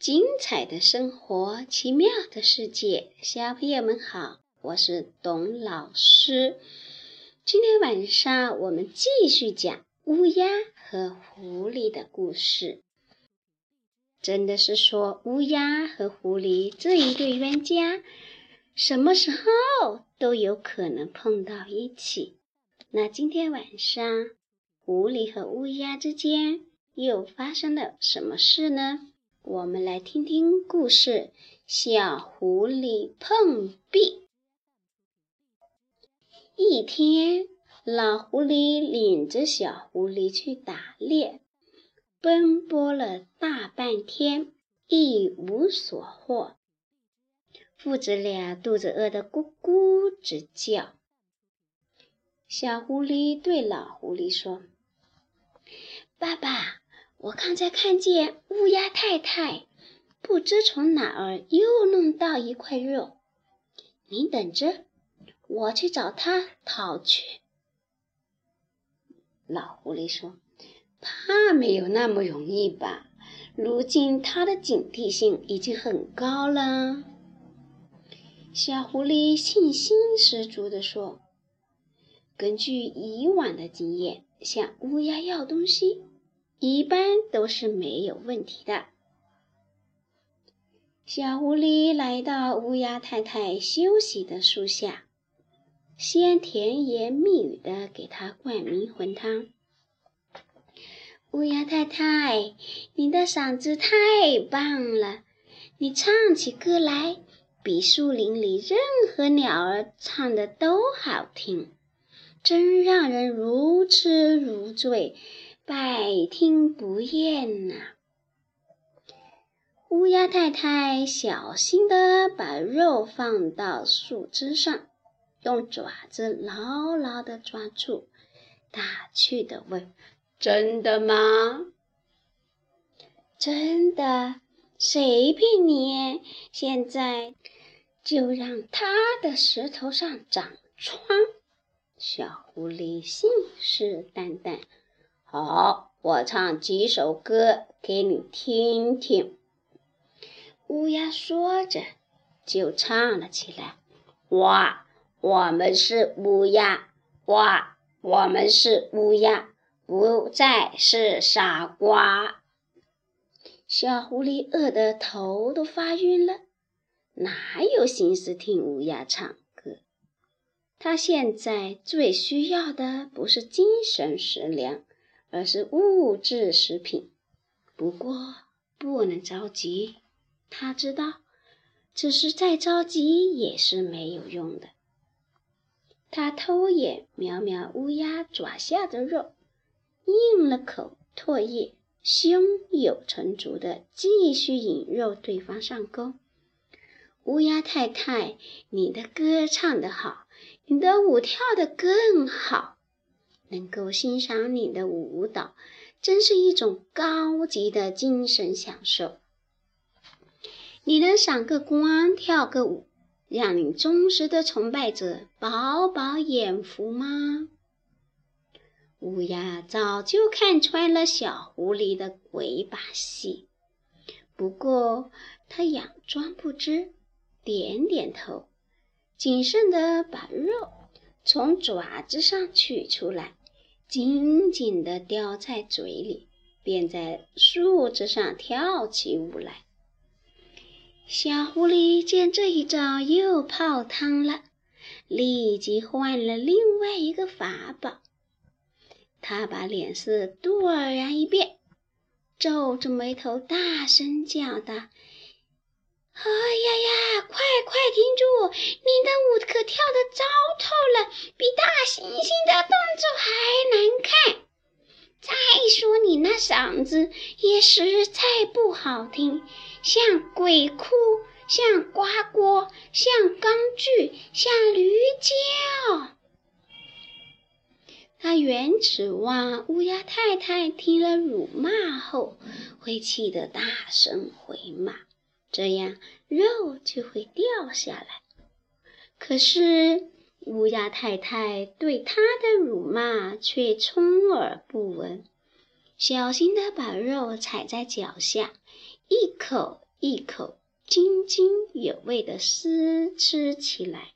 精彩的生活，奇妙的世界，小朋友们好，我是董老师。今天晚上我们继续讲乌鸦和狐狸的故事。真的是说乌鸦和狐狸这一对冤家，什么时候都有可能碰到一起。那今天晚上，狐狸和乌鸦之间又发生了什么事呢？我们来听听故事：小狐狸碰壁。一天，老狐狸领着小狐狸去打猎，奔波了大半天，一无所获。父子俩肚子饿得咕咕直叫。小狐狸对老狐狸说：“爸爸。”我刚才看见乌鸦太太，不知从哪儿又弄到一块肉。你等着，我去找她讨去。老狐狸说：“怕没有那么容易吧？如今他的警惕性已经很高了。”小狐狸信心十足地说：“根据以往的经验，向乌鸦要东西。”一般都是没有问题的。小狐狸来到乌鸦太太休息的树下，先甜言蜜语的给她灌迷魂汤。乌鸦太太，你的嗓子太棒了，你唱起歌来比树林里任何鸟儿唱的都好听，真让人如痴如醉。百听不厌呐！乌鸦太太小心地把肉放到树枝上，用爪子牢牢地抓住，打趣的问：“真的吗？”“真的，谁骗你？现在就让他的石头上长疮。”小狐狸信誓旦旦。好，我唱几首歌给你听听。乌鸦说着，就唱了起来：“哇，我们是乌鸦，哇，我们是乌鸦，不再是傻瓜。”小狐狸饿得头都发晕了，哪有心思听乌鸦唱歌？他现在最需要的不是精神食粮。而是物质食品。不过不能着急，他知道，只是再着急也是没有用的。他偷眼瞄瞄乌鸦爪下的肉，应了口唾液，胸有成竹的继续引诱对方上钩。乌鸦太太，你的歌唱得好，你的舞跳得更好。能够欣赏你的舞蹈，真是一种高级的精神享受。你能赏个光，跳个舞，让你忠实的崇拜者饱饱眼福吗？乌鸦早就看穿了小狐狸的鬼把戏，不过他佯装不知，点点头，谨慎的把肉从爪子上取出来。紧紧地叼在嘴里，便在树枝上跳起舞来。小狐狸见这一招又泡汤了，立即换了另外一个法宝。他把脸色突然一变，皱着眉头大声叫道。哎呀呀！快快停住！你的舞可跳得糟透了，比大猩猩的动作还难看。再说你那嗓子也实在不好听，像鬼哭，像呱呱，像钢锯，像驴叫。他原指望乌鸦太太听了辱骂后会气得大声回骂。这样肉就会掉下来。可是乌鸦太太对他的辱骂却充耳不闻，小心地把肉踩在脚下，一口一口津津有味的撕吃起来。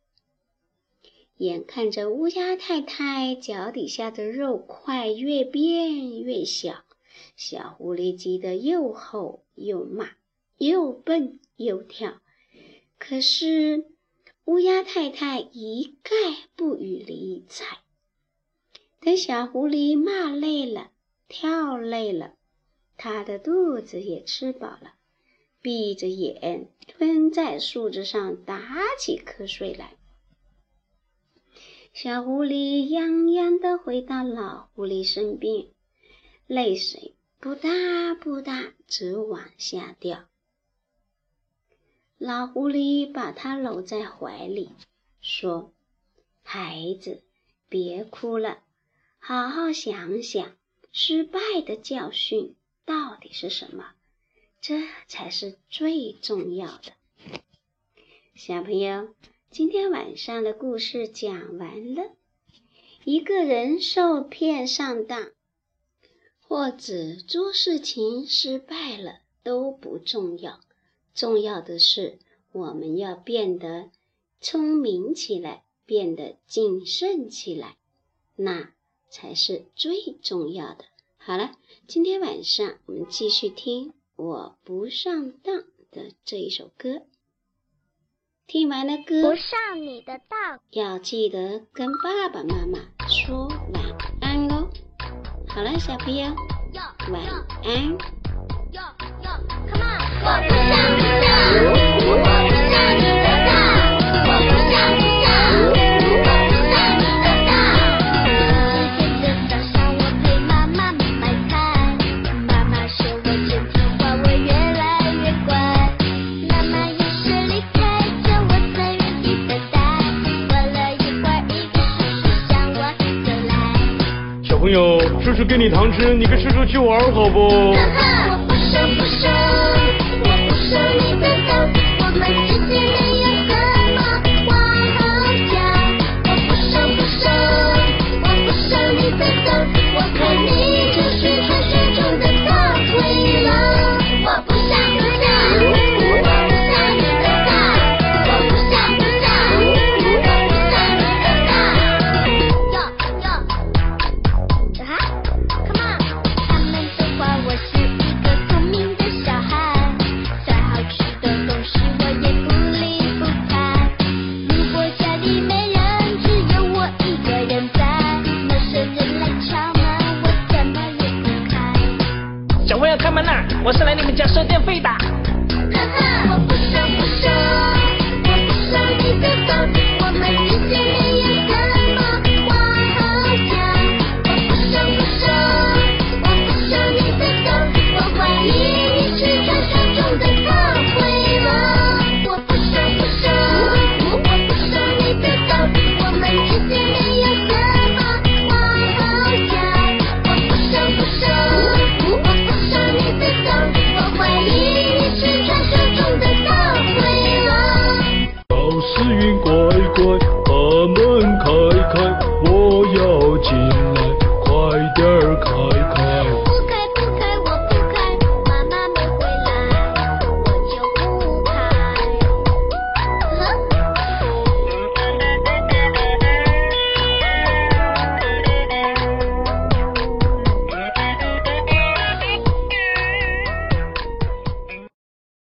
眼看着乌鸦太太脚底下的肉块越变越小，小狐狸急得又吼又骂，又蹦又跳。可是乌鸦太太一概不予理睬。等小狐狸骂累了，跳累了，它的肚子也吃饱了，闭着眼蹲在树枝上打起瞌睡来。小狐狸泱泱地回到老狐狸身边，泪水不大不大直往下掉。老狐狸把它搂在怀里，说：“孩子，别哭了，好好想想失败的教训到底是什么，这才是最重要的。”小朋友。今天晚上的故事讲完了。一个人受骗上当，或者做事情失败了都不重要，重要的是我们要变得聪明起来，变得谨慎起来，那才是最重要的。好了，今天晚上我们继续听《我不上当》的这一首歌。听完了歌，不上你的当，要记得跟爸爸妈妈说晚安哦。好了，小朋友，晚安。我不上你叔叔给你糖吃，你跟叔叔去玩好不？我是来你们家收电费的。